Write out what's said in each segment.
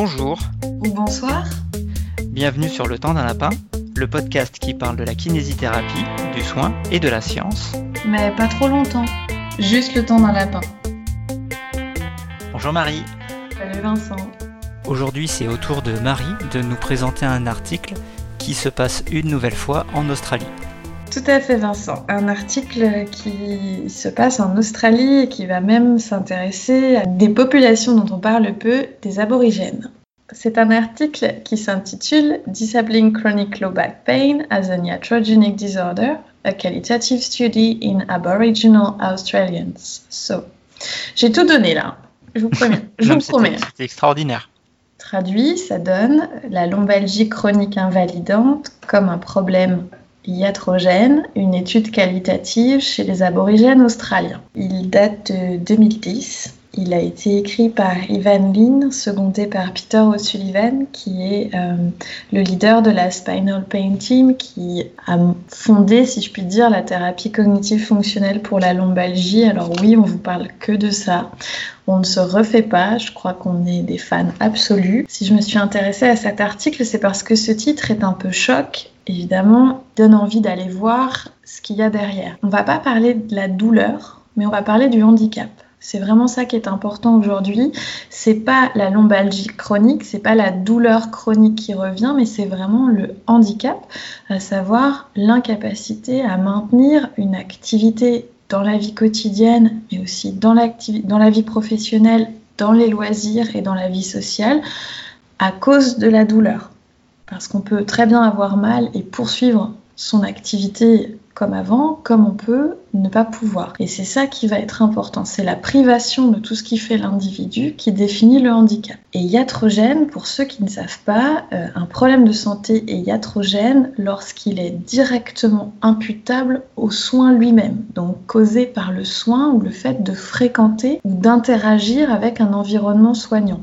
Bonjour. Ou bonsoir. Bienvenue sur Le Temps d'un Lapin, le podcast qui parle de la kinésithérapie, du soin et de la science. Mais pas trop longtemps. Juste le temps d'un lapin. Bonjour Marie. Salut Vincent. Aujourd'hui, c'est au tour de Marie de nous présenter un article qui se passe une nouvelle fois en Australie. Tout à fait Vincent. Un article qui se passe en Australie et qui va même s'intéresser à des populations dont on parle peu, des aborigènes. C'est un article qui s'intitule Disabling Chronic Low Back Pain as an Iatrogenic Disorder, a Qualitative Study in Aboriginal Australians. So, j'ai tout donné là. Je vous promets. Je vous promets. C'est extraordinaire. Traduit, ça donne la lombalgie chronique invalidante comme un problème iatrogène, une étude qualitative chez les aborigènes australiens. Il date de 2010. Il a été écrit par Ivan Lynn, secondé par Peter O'Sullivan, qui est euh, le leader de la Spinal Pain Team, qui a fondé, si je puis dire, la thérapie cognitive fonctionnelle pour la lombalgie. Alors oui, on vous parle que de ça. On ne se refait pas, je crois qu'on est des fans absolus. Si je me suis intéressée à cet article, c'est parce que ce titre est un peu choc évidemment, donne envie d'aller voir ce qu'il y a derrière. On va pas parler de la douleur, mais on va parler du handicap. C'est vraiment ça qui est important aujourd'hui. C'est pas la lombalgie chronique, c'est pas la douleur chronique qui revient, mais c'est vraiment le handicap, à savoir l'incapacité à maintenir une activité dans la vie quotidienne, mais aussi dans, dans la vie professionnelle, dans les loisirs et dans la vie sociale, à cause de la douleur. Parce qu'on peut très bien avoir mal et poursuivre son activité comme avant, comme on peut ne pas pouvoir. Et c'est ça qui va être important. C'est la privation de tout ce qui fait l'individu qui définit le handicap. Et iatrogène, pour ceux qui ne savent pas, euh, un problème de santé est iatrogène lorsqu'il est directement imputable au soin lui-même, donc causé par le soin ou le fait de fréquenter ou d'interagir avec un environnement soignant.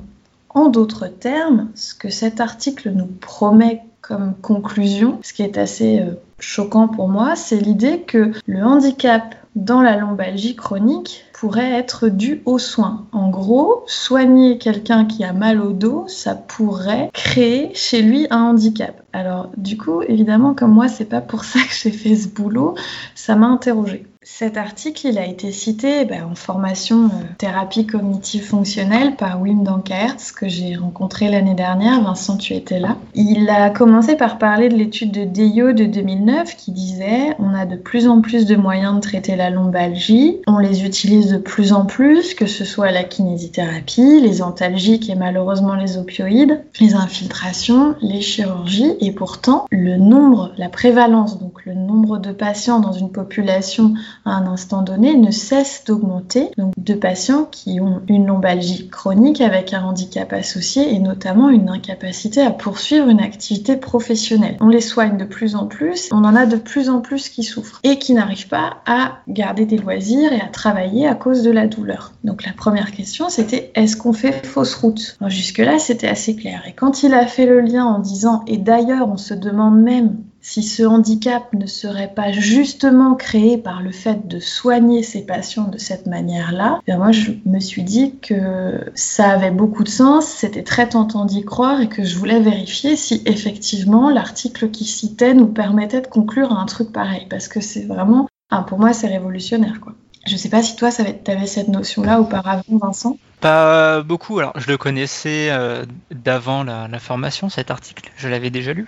En d'autres termes, ce que cet article nous promet comme conclusion, ce qui est assez euh, choquant pour moi, c'est l'idée que le handicap dans la lombalgie chronique pourrait être dû aux soins. En gros, soigner quelqu'un qui a mal au dos, ça pourrait créer chez lui un handicap. Alors du coup, évidemment, comme moi, c'est pas pour ça que j'ai fait ce boulot, ça m'a interrogée. Cet article, il a été cité ben, en formation euh, thérapie cognitive fonctionnelle par Wim Dankertz, que j'ai rencontré l'année dernière. Vincent, tu étais là. Il a commencé par parler de l'étude de Deyo de 2009 qui disait on a de plus en plus de moyens de traiter la lombalgie, on les utilise de plus en plus, que ce soit la kinésithérapie, les antalgiques et malheureusement les opioïdes, les infiltrations, les chirurgies, et pourtant le nombre, la prévalence, donc le nombre de patients dans une population à un instant donné ne cesse d'augmenter. Donc de patients qui ont une lombalgie chronique avec un handicap associé et notamment une incapacité à poursuivre une activité professionnelle. On les soigne de plus en plus, on en a de plus en plus qui souffrent et qui n'arrivent pas à garder des loisirs et à travailler à cause de la douleur. Donc la première question c'était est-ce qu'on fait fausse route? Jusque-là c'était assez clair. Et quand il a fait le lien en disant et d'ailleurs on se demande même si ce handicap ne serait pas justement créé par le fait de soigner ces patients de cette manière-là, eh moi je me suis dit que ça avait beaucoup de sens, c'était très tentant d'y croire et que je voulais vérifier si effectivement l'article qui citait nous permettait de conclure à un truc pareil, parce que c'est vraiment, pour moi c'est révolutionnaire quoi. Je sais pas si toi, tu avais cette notion-là auparavant, Vincent? Pas beaucoup. Alors, je le connaissais euh, d'avant la, formation, cet article. Je l'avais déjà lu.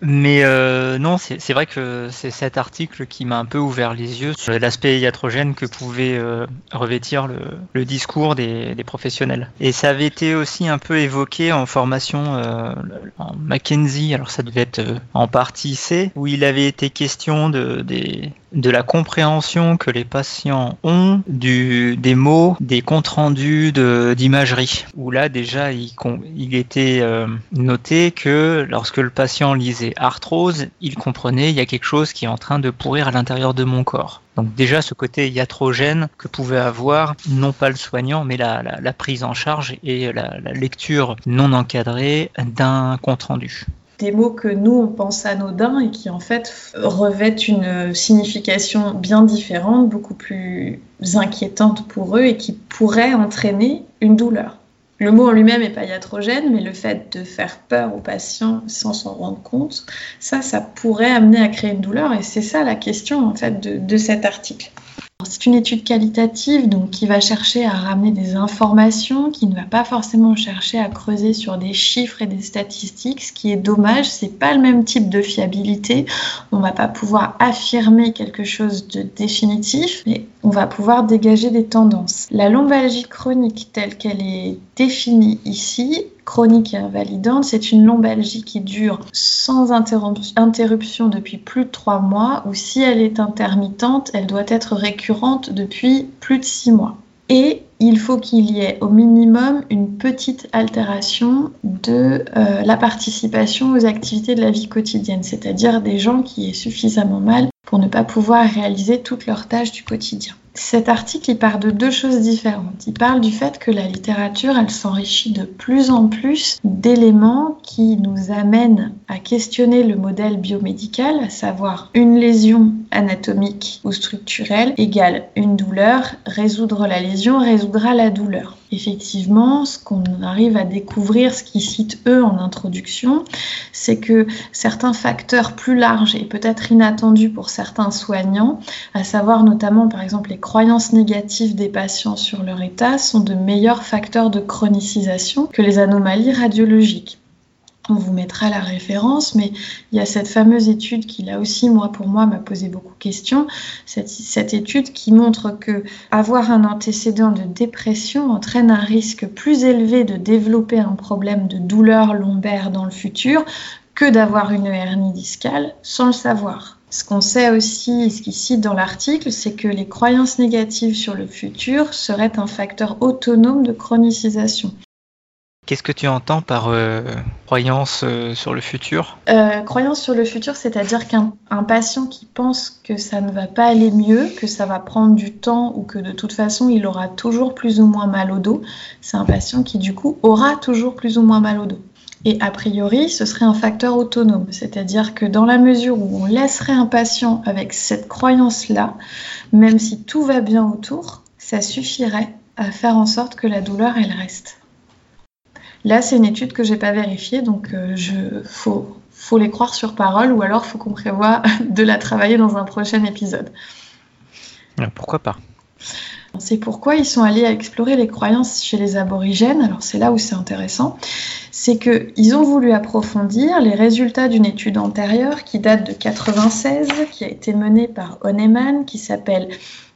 Mais euh, non, c'est vrai que c'est cet article qui m'a un peu ouvert les yeux sur l'aspect iatrogène que pouvait euh, revêtir le, discours des, professionnels. Et ça avait été aussi un peu évoqué en formation en Mackenzie. Alors, ça devait être en partie C, où il avait été question de, de la compréhension que les patients ont du, des mots, des comptes rendus d'imagerie, où là déjà il, il était euh, noté que lorsque le patient lisait arthrose, il comprenait il y a quelque chose qui est en train de pourrir à l'intérieur de mon corps. Donc déjà ce côté iatrogène que pouvait avoir non pas le soignant mais la, la prise en charge et la, la lecture non encadrée d'un compte rendu des mots que nous on pense anodins et qui en fait revêtent une signification bien différente, beaucoup plus inquiétante pour eux et qui pourraient entraîner une douleur. Le mot en lui-même n'est pas iatrogène, mais le fait de faire peur aux patients sans s'en rendre compte, ça, ça pourrait amener à créer une douleur. Et c'est ça la question en fait de cet article. C'est une étude qualitative donc qui va chercher à ramener des informations, qui ne va pas forcément chercher à creuser sur des chiffres et des statistiques. Ce qui est dommage, c'est pas le même type de fiabilité. On va pas pouvoir affirmer quelque chose de définitif, mais on va pouvoir dégager des tendances. La lombalgie chronique telle qu'elle est définie ici, chronique et invalidante, c'est une lombalgie qui dure sans interruption depuis plus de trois mois ou si elle est intermittente, elle doit être récurrente depuis plus de six mois. Et il faut qu'il y ait au minimum une petite altération de euh, la participation aux activités de la vie quotidienne, c'est-à-dire des gens qui aient suffisamment mal pour ne pas pouvoir réaliser toutes leurs tâches du quotidien. Cet article, il part de deux choses différentes. Il parle du fait que la littérature, elle s'enrichit de plus en plus d'éléments qui nous amènent à questionner le modèle biomédical, à savoir une lésion anatomique ou structurelle égale une douleur, résoudre la lésion résoudra la douleur. Effectivement, ce qu'on arrive à découvrir, ce qu'ils citent eux en introduction, c'est que certains facteurs plus larges et peut-être inattendus pour certains soignants, à savoir notamment par exemple les croyances négatives des patients sur leur état, sont de meilleurs facteurs de chronicisation que les anomalies radiologiques on vous mettra la référence, mais il y a cette fameuse étude qui, là aussi, moi, pour moi, m'a posé beaucoup de questions. Cette, étude qui montre que avoir un antécédent de dépression entraîne un risque plus élevé de développer un problème de douleur lombaire dans le futur que d'avoir une hernie discale sans le savoir. Ce qu'on sait aussi, ce qu'il cite dans l'article, c'est que les croyances négatives sur le futur seraient un facteur autonome de chronicisation. Qu'est-ce que tu entends par euh, croyance euh, sur le futur? Euh, Croyance sur le futur, c'est-à-dire qu'un patient qui pense que ça ne va pas aller mieux, que ça va prendre du temps ou que de toute façon il aura toujours plus ou moins mal au dos, c'est un patient qui du coup aura toujours plus ou moins mal au dos. Et a priori, ce serait un facteur autonome, c'est-à-dire que dans la mesure où on laisserait un patient avec cette croyance-là, même si tout va bien autour, ça suffirait à faire en sorte que la douleur, elle reste. Là, c'est une étude que j'ai pas vérifiée, donc il euh, je faut, faut les croire sur parole, ou alors faut qu'on prévoit de la travailler dans un prochain épisode. Euh, pourquoi pas? C'est pourquoi ils sont allés explorer les croyances chez les aborigènes. Alors c'est là où c'est intéressant. C'est qu'ils ont voulu approfondir les résultats d'une étude antérieure qui date de 96, qui a été menée par Honeyman, qui s'appelle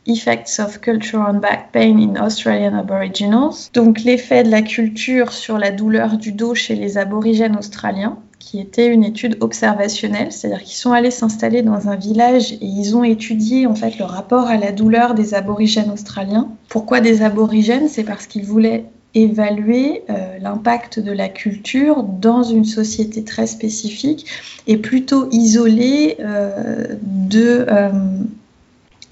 Effects of Culture on Back Pain in Australian Aboriginals, donc l'effet de la culture sur la douleur du dos chez les aborigènes australiens, qui était une étude observationnelle, c'est-à-dire qu'ils sont allés s'installer dans un village et ils ont étudié en fait le rapport à la douleur des aborigènes australiens. Pourquoi des aborigènes? C'est parce qu'ils voulaient évaluer euh, l'impact de la culture dans une société très spécifique et plutôt isolée euh, de euh,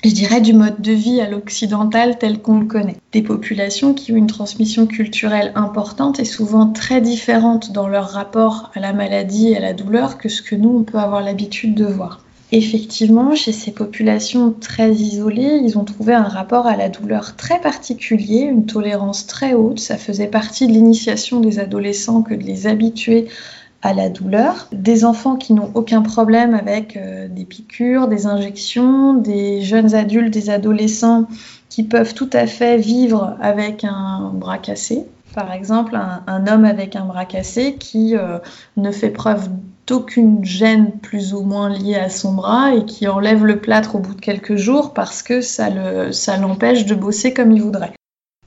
je dirais, du mode de vie à l'occidental tel qu'on le connaît. Des populations qui ont une transmission culturelle importante et souvent très différente dans leur rapport à la maladie et à la douleur que ce que nous, on peut avoir l'habitude de voir. Effectivement, chez ces populations très isolées, ils ont trouvé un rapport à la douleur très particulier, une tolérance très haute. Ça faisait partie de l'initiation des adolescents que de les habituer à la douleur, des enfants qui n'ont aucun problème avec euh, des piqûres, des injections, des jeunes adultes, des adolescents qui peuvent tout à fait vivre avec un bras cassé. Par exemple, un, homme avec un bras cassé qui euh, ne fait preuve d'aucune gêne plus ou moins liée à son bras et qui enlève le plâtre au bout de quelques jours parce que ça l'empêche de bosser comme il voudrait.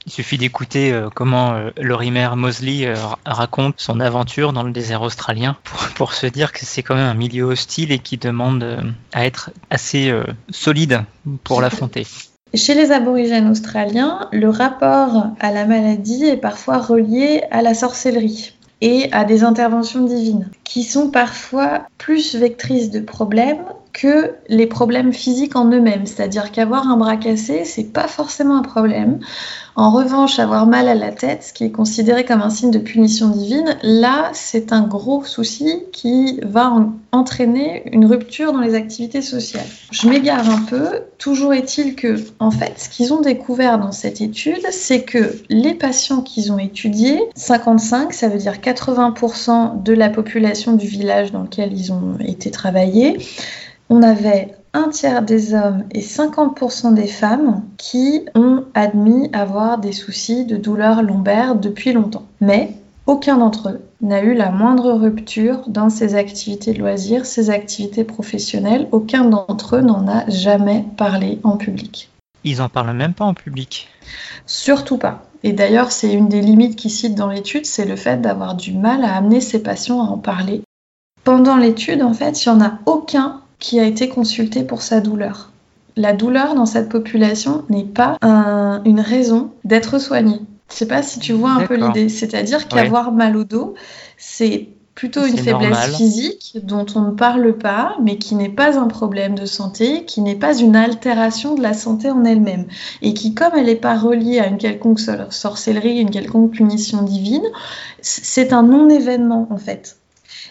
Il suffit d'écouter euh, comment euh, Lorimer Mosley euh, raconte son aventure dans le désert australien pour, se dire que c'est quand même un milieu hostile et qui demande à être assez solide pour l'affronter. Chez les aborigènes australiens, le rapport à la maladie est parfois relié à la sorcellerie et à des interventions divines, qui sont parfois plus vectrices de problèmes que les problèmes physiques en eux-mêmes. C'est-à-dire qu'avoir un bras cassé, c'est pas forcément un problème. En revanche, avoir mal à la tête, ce qui est considéré comme un signe de punition divine, là, c'est un gros souci qui va entraîner une rupture dans les activités sociales. Je m'égare un peu. Toujours est-il que, en fait, ce qu'ils ont découvert dans cette étude, c'est que les patients qu'ils ont étudiés, 55, ça veut dire 80% de la population du village dans lequel ils ont été travaillés, on avait un tiers des hommes et 50% des femmes qui ont admis avoir des soucis de douleurs lombaires depuis longtemps. Mais aucun d'entre eux n'a eu la moindre rupture dans ses activités de loisirs, ses activités professionnelles. Aucun d'entre eux n'en a jamais parlé en public. Ils en parlent même pas en public. Surtout pas. Et d'ailleurs, c'est une des limites qu'ils citent dans l'étude, c'est le fait d'avoir du mal à amener ses patients à en parler. Pendant l'étude, en fait, il n'y en a aucun qui a été consulté pour sa douleur. La douleur dans cette population n'est pas une raison d'être soignée. Je sais pas si tu vois un peu l'idée. C'est-à-dire qu'avoir mal au dos, c'est plutôt une faiblesse physique dont on ne parle pas, mais qui n'est pas un problème de santé, qui n'est pas une altération de la santé en elle-même, et qui, comme elle n'est pas reliée à une quelconque sorcellerie, une quelconque punition divine, c'est un non-événement en fait.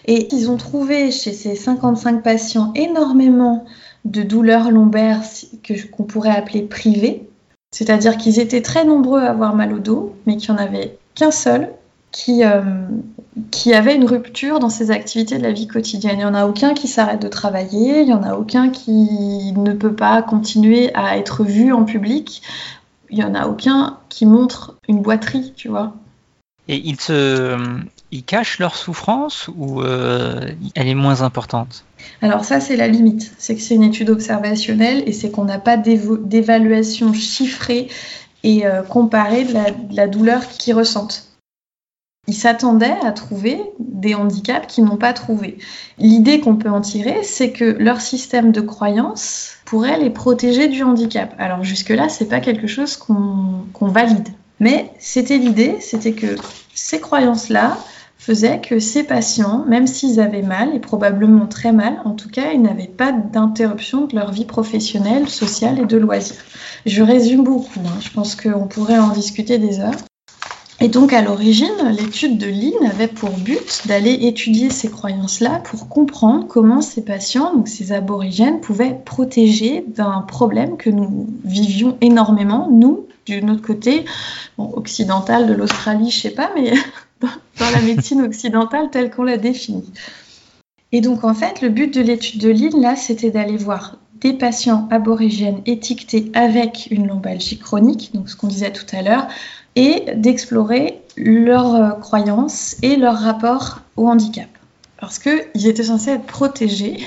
Et ils ont trouvé chez ces 55 patients énormément de douleurs lombaires qu'on pourrait appeler privées, c'est-à-dire qu'ils étaient très nombreux à avoir mal au dos, mais qu'il n'y en avait qu'un seul qui, euh, qui avait une rupture dans ses activités de la vie quotidienne. Il n'y en a aucun qui s'arrête de travailler, il n'y en a aucun qui ne peut pas continuer à être vu en public, il n'y en a aucun qui montre une boiterie, tu vois. Et ils, se, ils cachent leur souffrance ou euh, elle est moins importante? Alors ça, c'est la limite. C'est que c'est une étude observationnelle et c'est qu'on n'a pas d'évaluation chiffrée et euh, comparée de la, douleur qu'ils ressentent. Ils s'attendaient à trouver des handicaps qu'ils n'ont pas trouvé. L'idée qu'on peut en tirer, c'est que leur système de croyance pourrait les protéger du handicap. Alors jusque-là, c'est pas quelque chose qu'on valide. Mais c'était l'idée, c'était que ces croyances-là faisaient que ces patients, même s'ils avaient mal, et probablement très mal, en tout cas, ils n'avaient pas d'interruption de leur vie professionnelle, sociale et de loisirs. Je résume beaucoup, hein. je pense qu'on pourrait en discuter des heures. Et donc à l'origine, l'étude de Lynn avait pour but d'aller étudier ces croyances-là pour comprendre comment ces patients, donc ces aborigènes, pouvaient protéger d'un problème que nous vivions énormément, nous, du autre côté, occidental de l'Australie, je sais pas, mais dans la médecine occidentale telle qu'on l'a définie. Et donc en fait, le but de l'étude de Lynn, là, c'était d'aller voir des patients aborigènes étiquetés avec une lombalgie chronique, donc ce qu'on disait tout à l'heure, et d'explorer leurs euh, croyances et leur rapport au handicap. Parce qu'ils étaient censés être protégés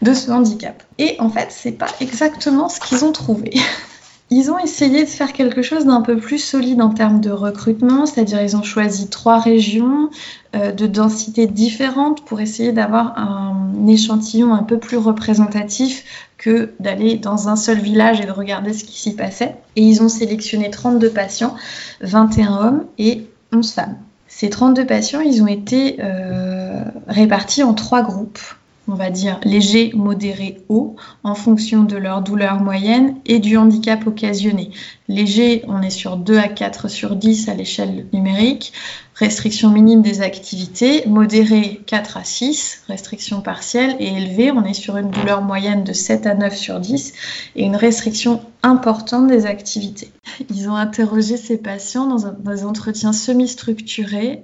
de ce handicap. Et en fait, c'est pas exactement ce qu'ils ont trouvé. Ils ont essayé de faire quelque chose d'un peu plus solide en termes de recrutement, c'est-à-dire ils ont choisi trois régions euh, de densité différentes pour essayer d'avoir un échantillon un peu plus représentatif que d'aller dans un seul village et de regarder ce qui s'y passait. Et ils ont sélectionné 32 patients, 21 hommes et 11 femmes. Ces 32 patients, ils ont été euh, répartis en trois groupes on va dire léger, modéré, haut, en fonction de leur douleur moyenne et du handicap occasionné. Léger, on est sur 2 à 4 sur 10 à l'échelle numérique, restriction minime des activités, modéré 4 à 6, restriction partielle, et élevé, on est sur une douleur moyenne de 7 à 9 sur 10 et une restriction importante des activités. Ils ont interrogé ces patients dans, des entretiens semi-structurés.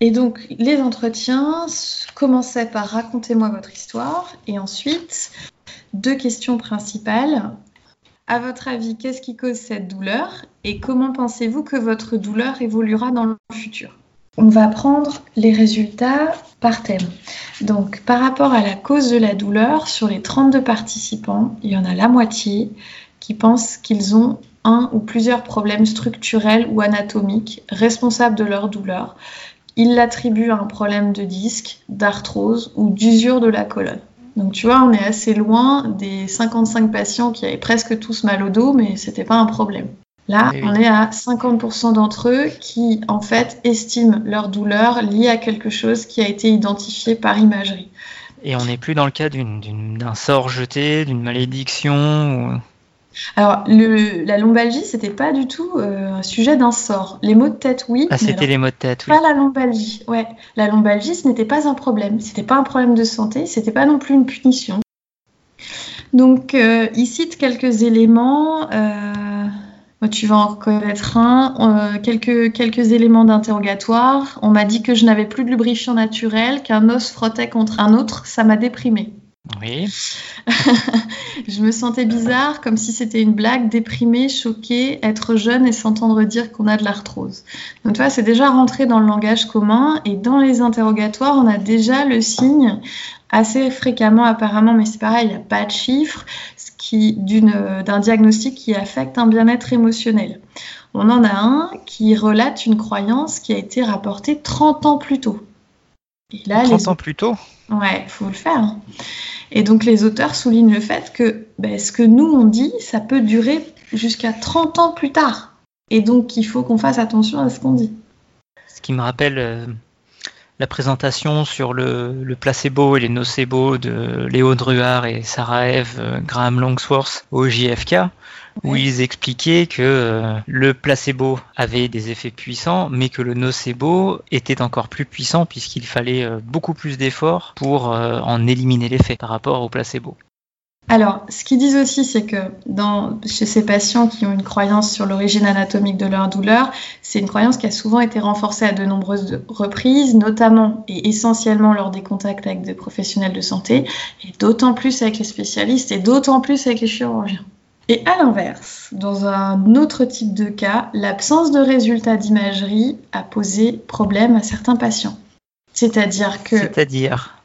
Et donc, les entretiens commençaient par racontez-moi votre histoire et ensuite, deux questions principales. À votre avis, qu'est-ce qui cause cette douleur et comment pensez-vous que votre douleur évoluera dans le futur? On va prendre les résultats par thème. Donc, par rapport à la cause de la douleur, sur les 32 participants, il y en a la moitié qui pensent qu'ils ont un ou plusieurs problèmes structurels ou anatomiques responsables de leur douleur il l'attribue à un problème de disque, d'arthrose ou d'usure de la colonne. Donc tu vois, on est assez loin des 55 patients qui avaient presque tous mal au dos, mais c'était pas un problème. Là, eh on est à 50% d'entre eux qui, en fait, estiment leur douleur liée à quelque chose qui a été identifié par imagerie. Et on n'est plus dans le cas d'un sort jeté, d'une malédiction Alors, le, la lombalgie, c'était pas du tout euh, un sujet d'un sort. Les maux de tête, oui. Ah, c'était les maux de tête, oui. Pas la lombalgie, ouais. La lombalgie, ce n'était pas un problème. C'était pas un problème de santé, c'était pas non plus une punition. Donc, euh, il cite quelques éléments. Euh, tu vas en reconnaître un. Euh, quelques, quelques éléments d'interrogatoire. On m'a dit que je n'avais plus de lubrifiant naturel, qu'un os frottait contre un autre. Ça m'a déprimé. Oui. je me sentais bizarre, comme si c'était une blague, déprimée, choquée, être jeune et s'entendre dire qu'on a de l'arthrose. Donc, tu vois, c'est déjà rentré dans le langage commun et dans les interrogatoires, on a déjà le signe assez fréquemment apparemment, mais c'est pareil, il n'y a pas de chiffres, d'un diagnostic qui affecte un bien-être émotionnel. On en a un qui relate une croyance qui a été rapportée 30 ans plus tôt. Et là, 30 ans plus tôt Ouais, il faut le faire. Et donc les auteurs soulignent le fait que ben, ce que nous on dit, ça peut durer jusqu'à 30 ans plus tard. Et donc il faut qu'on fasse attention à ce qu'on dit. Ce qui me rappelle euh, la présentation sur le, placebo et les nocebo de Léo Druard et Sarah Eve euh, Graham Longsworth au JFK, où ils expliquaient que euh, le placebo avait des effets puissants, mais que le nocebo était encore plus puissant puisqu'il fallait euh, beaucoup plus d'efforts pour en éliminer l'effet par rapport au placebo. Alors, ce qu'ils disent aussi, c'est que dans, chez ces patients qui ont une croyance sur l'origine anatomique de leur douleur, c'est une croyance qui a souvent été renforcée à de nombreuses reprises, notamment et essentiellement lors des contacts avec des professionnels de santé, et d'autant plus avec les spécialistes, et d'autant plus avec les chirurgiens. Et à l'inverse, dans un autre type de cas, l'absence de résultats d'imagerie a posé problème à certains patients. C'est-à-dire que... C'est-à-dire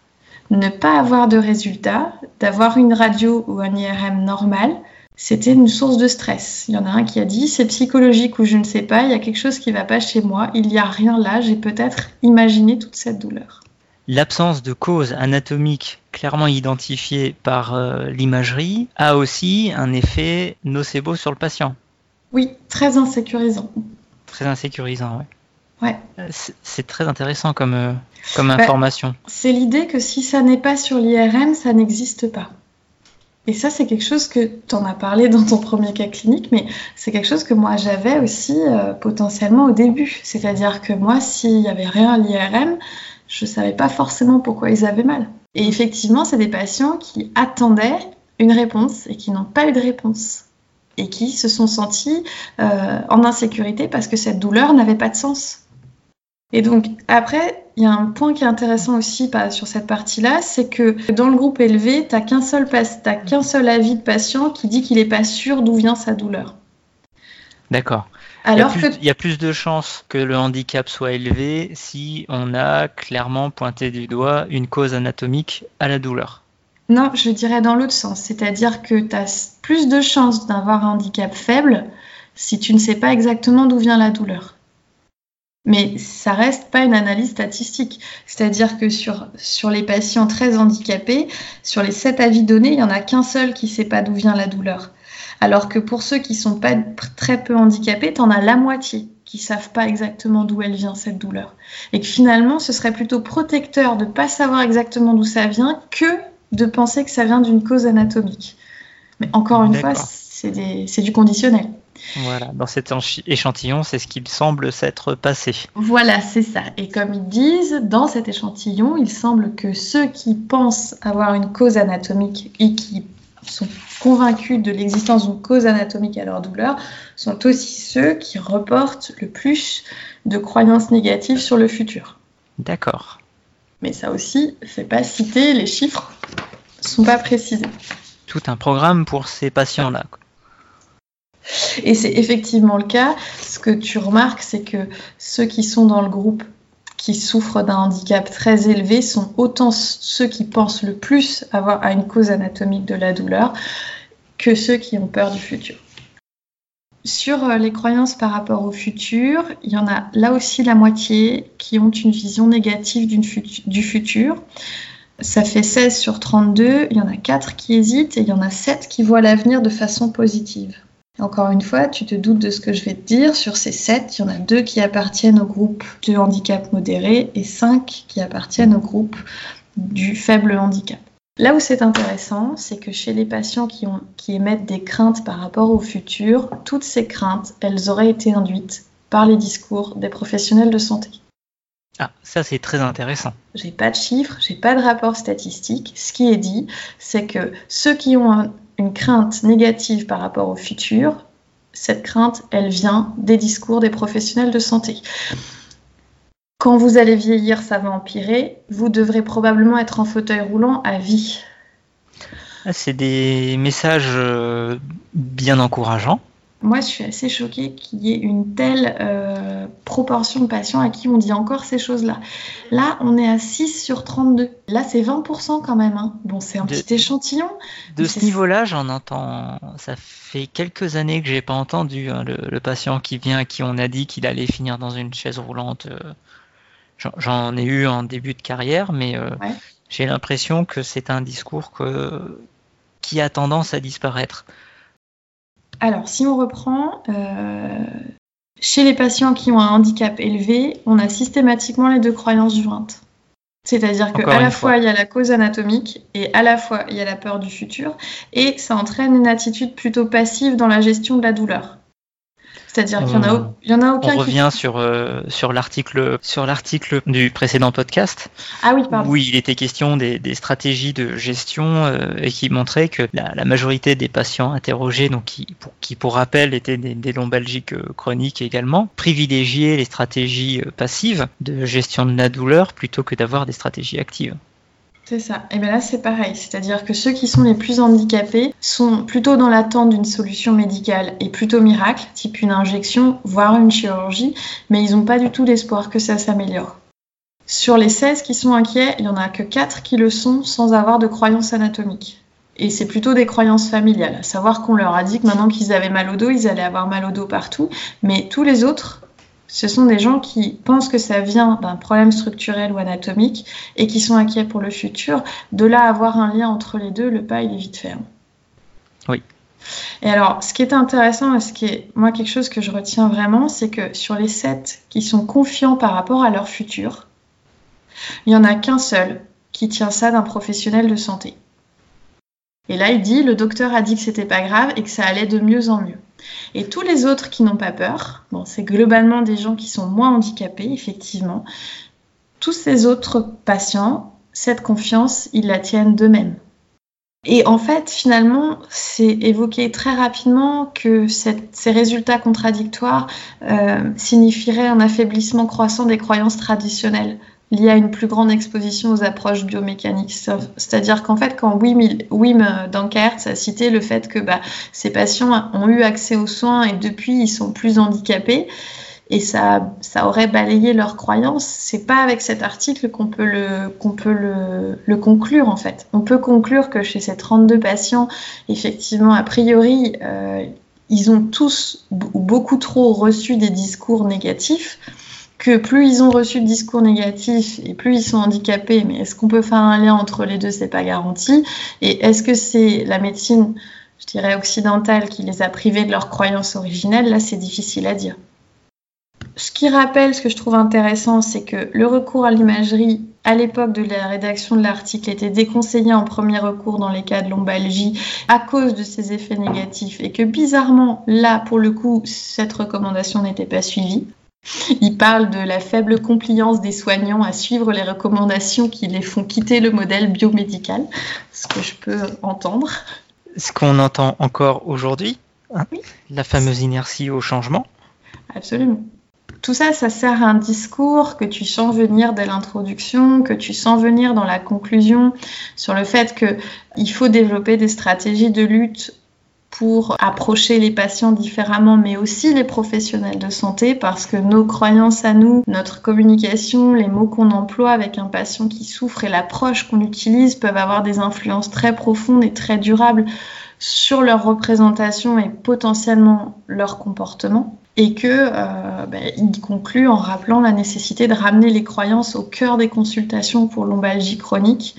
ne pas avoir de résultats, d'avoir une radio ou un IRM normal, c'était une source de stress. Il y en a un qui a dit c'est psychologique ou je ne sais pas, il y a quelque chose qui ne va pas chez moi, il n'y a rien là, j'ai peut-être imaginé toute cette douleur. L'absence de cause anatomique clairement identifiée par euh, l'imagerie a aussi un effet nocebo sur le patient. Oui, très insécurisant. Très insécurisant, oui. Ouais. C'est très intéressant comme, euh, comme bah, information. C'est l'idée que si ça n'est pas sur l'IRM, ça n'existe pas. Et ça, c'est quelque chose que tu en as parlé dans ton premier cas clinique, mais c'est quelque chose que moi j'avais aussi euh, potentiellement au début. C'est-à-dire que moi, s'il n'y avait rien à l'IRM, je ne savais pas forcément pourquoi ils avaient mal. Et effectivement, c'est des patients qui attendaient une réponse et qui n'ont pas eu de réponse. Et qui se sont sentis en insécurité parce que cette douleur n'avait pas de sens. Et donc après, il y a un point qui est intéressant aussi sur cette partie-là, c'est que dans le groupe élevé, tu n'as qu'un seul, qu'un seul avis de patient qui dit qu'il n'est pas sûr d'où vient sa douleur. D'accord. Alors il y, a plus, il y a plus de chances que le handicap soit élevé si on a clairement pointé du doigt une cause anatomique à la douleur. Non, je dirais dans l'autre sens. C'est-à-dire que tu as plus de chances d'avoir un handicap faible si tu ne sais pas exactement d'où vient la douleur. Mais ça reste pas une analyse statistique. C'est-à-dire que sur, sur les patients très handicapés, sur les 7 avis donnés, il n'y en a qu'un seul qui ne sait pas d'où vient la douleur. Alors que pour ceux qui sont pas très peu handicapés, tu en as la moitié qui savent pas exactement d'où elle vient cette douleur. Et que finalement, ce serait plutôt protecteur de ne pas savoir exactement d'où ça vient que de penser que ça vient d'une cause anatomique. Mais encore une fois, c'est du conditionnel. Voilà, dans cet échantillon, c'est ce qu'il semble s'être passé. Voilà, c'est ça. Et comme ils disent, dans cet échantillon, il semble que ceux qui pensent avoir une cause anatomique et qui sont convaincus de l'existence d'une cause anatomique à leur douleur sont aussi ceux qui reportent le plus de croyances négatives sur le futur. D'accord. Mais ça aussi, fait pas citer, les chiffres sont pas précisés. Tout un programme pour ces patients-là. Et c'est effectivement le cas. Ce que tu remarques, c'est que ceux qui sont dans le groupe qui souffrent d'un handicap très élevé sont autant ceux qui pensent le plus avoir à une cause anatomique de la douleur que ceux qui ont peur du futur. Sur euh, les croyances par rapport au futur, il y en a là aussi la moitié qui ont une vision négative du futur. Ça fait 16 sur 32, il y en a 4 qui hésitent et il y en a 7 qui voient l'avenir de façon positive. Encore une fois, tu te doutes de ce que je vais te dire. Sur ces sept, il y en a deux qui appartiennent au groupe de handicap modéré et cinq qui appartiennent au groupe du faible handicap. Là où c'est intéressant, c'est que chez les patients qui, ont, qui émettent des craintes par rapport au futur, toutes ces craintes, elles auraient été induites par les discours des professionnels de santé. Ah, ça c'est très intéressant. J'ai pas de chiffres, j'ai pas de rapport statistique. Ce qui est dit, c'est que ceux qui ont une crainte négative par rapport au futur, cette crainte, elle vient des discours des professionnels de santé. Quand vous allez vieillir, ça va empirer. Vous devrez probablement être en fauteuil roulant à vie. Ah, c'est des messages euh, bien encourageants moi, je suis assez choquée qu'il y ait une telle euh, proportion de patients à qui on dit encore ces choses-là. Là, on est à 6 sur 32. Là, c'est 20% quand même. Hein. Bon, c'est un petit échantillon. De ce niveau-là, j'en entends. Ça fait quelques années que j'ai pas entendu hein, le, patient qui vient, à qui on a dit qu'il allait finir dans une chaise roulante. Euh, j'en ai eu en début de carrière, mais euh, j'ai l'impression que c'est un discours que, qui a tendance à disparaître. Alors, si on reprend, euh, chez les patients qui ont un handicap élevé, on a systématiquement les deux croyances jointes. C'est-à-dire qu'à la fois, il y a la cause anatomique et à la fois il y a la peur du futur et ça entraîne une attitude plutôt passive dans la gestion de la douleur. C'est-à-dire qu'il y en a, euh, y en a aucun. On revient sur euh, sur l'article sur l'article du précédent podcast. Ah oui, pardon. Où il était question des, des stratégies de gestion euh, et qui montrait que la, la, majorité des patients interrogés, donc qui pour, qui pour rappel étaient des, des lombalgiques chroniques également, privilégiaient les stratégies passives de gestion de la douleur plutôt que d'avoir des stratégies actives. C'est ça. Et bien là, c'est pareil. C'est-à-dire que ceux qui sont les plus handicapés sont plutôt dans l'attente d'une solution médicale et plutôt miracle, type une injection, voire une chirurgie, mais ils n'ont pas du tout l'espoir que ça s'améliore. Sur les 16 qui sont inquiets, il n'y en a que 4 qui le sont sans avoir de croyances anatomiques. Et c'est plutôt des croyances familiales, à savoir qu'on leur a dit que maintenant qu'ils avaient mal au dos, ils allaient avoir mal au dos partout, mais tous les autres ce sont des gens qui pensent que ça vient d'un problème structurel ou anatomique et qui sont inquiets pour le futur. De là avoir un lien entre les deux, le pas il est vite fait. Oui. Et alors, ce qui est intéressant et ce qui est, moi, quelque chose que je retiens vraiment, c'est que sur les sept qui sont confiants par rapport à leur futur, il n'y en a qu'un seul qui tient ça d'un professionnel de santé. Et là, il dit, le docteur a dit que c'était pas grave et que ça allait de mieux en mieux. Et tous les autres qui n'ont pas peur, bon, c'est globalement des gens qui sont moins handicapés, effectivement. Tous ces autres patients, cette confiance, ils la tiennent d'eux-mêmes. Et en fait, finalement, c'est évoqué très rapidement que ces résultats contradictoires euh, signifieraient un affaiblissement croissant des croyances traditionnelles liées à une plus grande exposition aux approches biomécaniques. C'est-à-dire qu'en fait, quand Wim, Wim Dankert a cité le fait que bah, ces patients ont eu accès aux soins et depuis ils sont plus handicapés, et ça, ça aurait balayé leurs croyances. C'est pas avec cet article qu'on peut, le, qu'on peut le, conclure en fait. On peut conclure que chez ces 32 patients, effectivement, a priori, euh, ils ont tous beaucoup trop reçu des discours négatifs que plus ils ont reçu de discours négatifs et plus ils sont handicapés, mais est-ce qu'on peut faire un lien entre les deux C'est pas garanti. Et est-ce que c'est la médecine, je dirais occidentale, qui les a privés de leurs croyances originelles? Là, c'est difficile à dire. Ce qui rappelle, ce que je trouve intéressant, c'est que le recours à l'imagerie à l'époque de la rédaction de l'article était déconseillé en premier recours dans les cas de lombalgie à cause de ses effets négatifs et que bizarrement, là, pour le coup, cette recommandation n'était pas suivie. Il parle de la faible compliance des soignants à suivre les recommandations qui les font quitter le modèle biomédical, ce que je peux entendre. Ce qu'on entend encore aujourd'hui, hein, la fameuse inertie au changement. Absolument. Tout ça, ça sert à un discours que tu sens venir dès l'introduction, que tu sens venir dans la conclusion sur le fait qu'il faut développer des stratégies de lutte pour approcher les patients différemment, mais aussi les professionnels de santé, parce que nos croyances à nous, notre communication, les mots qu'on emploie avec un patient qui souffre et l'approche qu'on utilise peuvent avoir des influences très profondes et très durables sur leur représentation et potentiellement leur comportement. Et que euh, ben, il conclut en rappelant la nécessité de ramener les croyances au cœur des consultations pour lombalgie chronique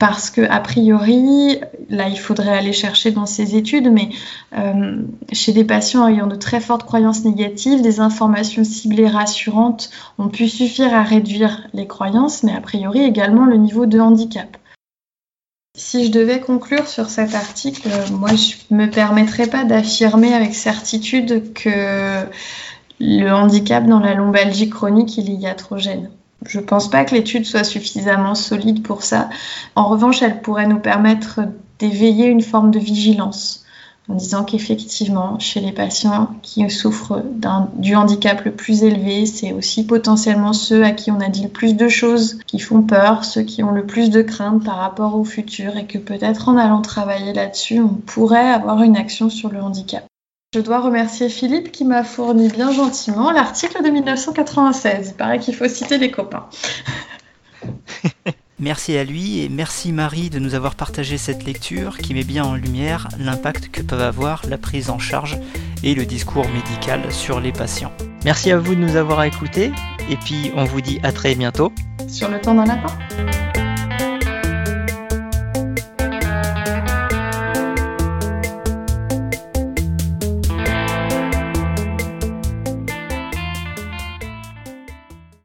parce que a priori, là il faudrait aller chercher dans ces études, mais euh, chez des patients ayant de très fortes croyances négatives, des informations ciblées rassurantes ont pu suffire à réduire les croyances, mais a priori également le niveau de handicap. Si je devais conclure sur cet article, moi je me permettrais pas d'affirmer avec certitude que le handicap dans la lombalgie chronique il est iatrogène. Je ne pense pas que l'étude soit suffisamment solide pour ça. En revanche, elle pourrait nous permettre d'éveiller une forme de vigilance en disant qu'effectivement, chez les patients qui souffrent du handicap le plus élevé, c'est aussi potentiellement ceux à qui on a dit le plus de choses qui font peur, ceux qui ont le plus de craintes par rapport au futur et que peut-être en allant travailler là-dessus, on pourrait avoir une action sur le handicap. Je dois remercier Philippe qui m'a fourni bien gentiment l'article de 1996. Il paraît qu'il faut citer les copains. Merci à lui et merci Marie de nous avoir partagé cette lecture qui met bien en lumière l'impact que peuvent avoir la prise en charge et le discours médical sur les patients. Merci à vous de nous avoir écoutés et puis on vous dit à très bientôt. Sur le temps d'un lapin.